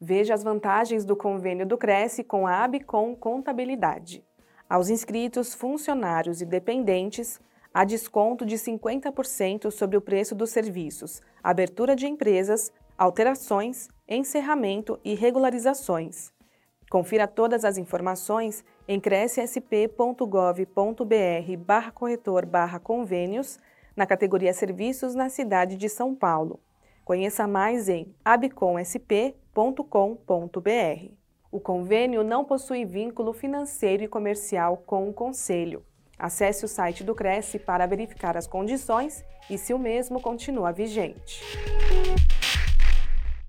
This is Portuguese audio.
Veja as vantagens do convênio do Cresce com a Abicom Contabilidade. Aos inscritos, funcionários e dependentes, há desconto de 50% sobre o preço dos serviços, abertura de empresas, alterações, encerramento e regularizações. Confira todas as informações em crescsp.gov.br barra corretor barra convênios na categoria Serviços na cidade de São Paulo. Conheça mais em abcomsp.com.br. O convênio não possui vínculo financeiro e comercial com o Conselho. Acesse o site do Cresce para verificar as condições e se o mesmo continua vigente.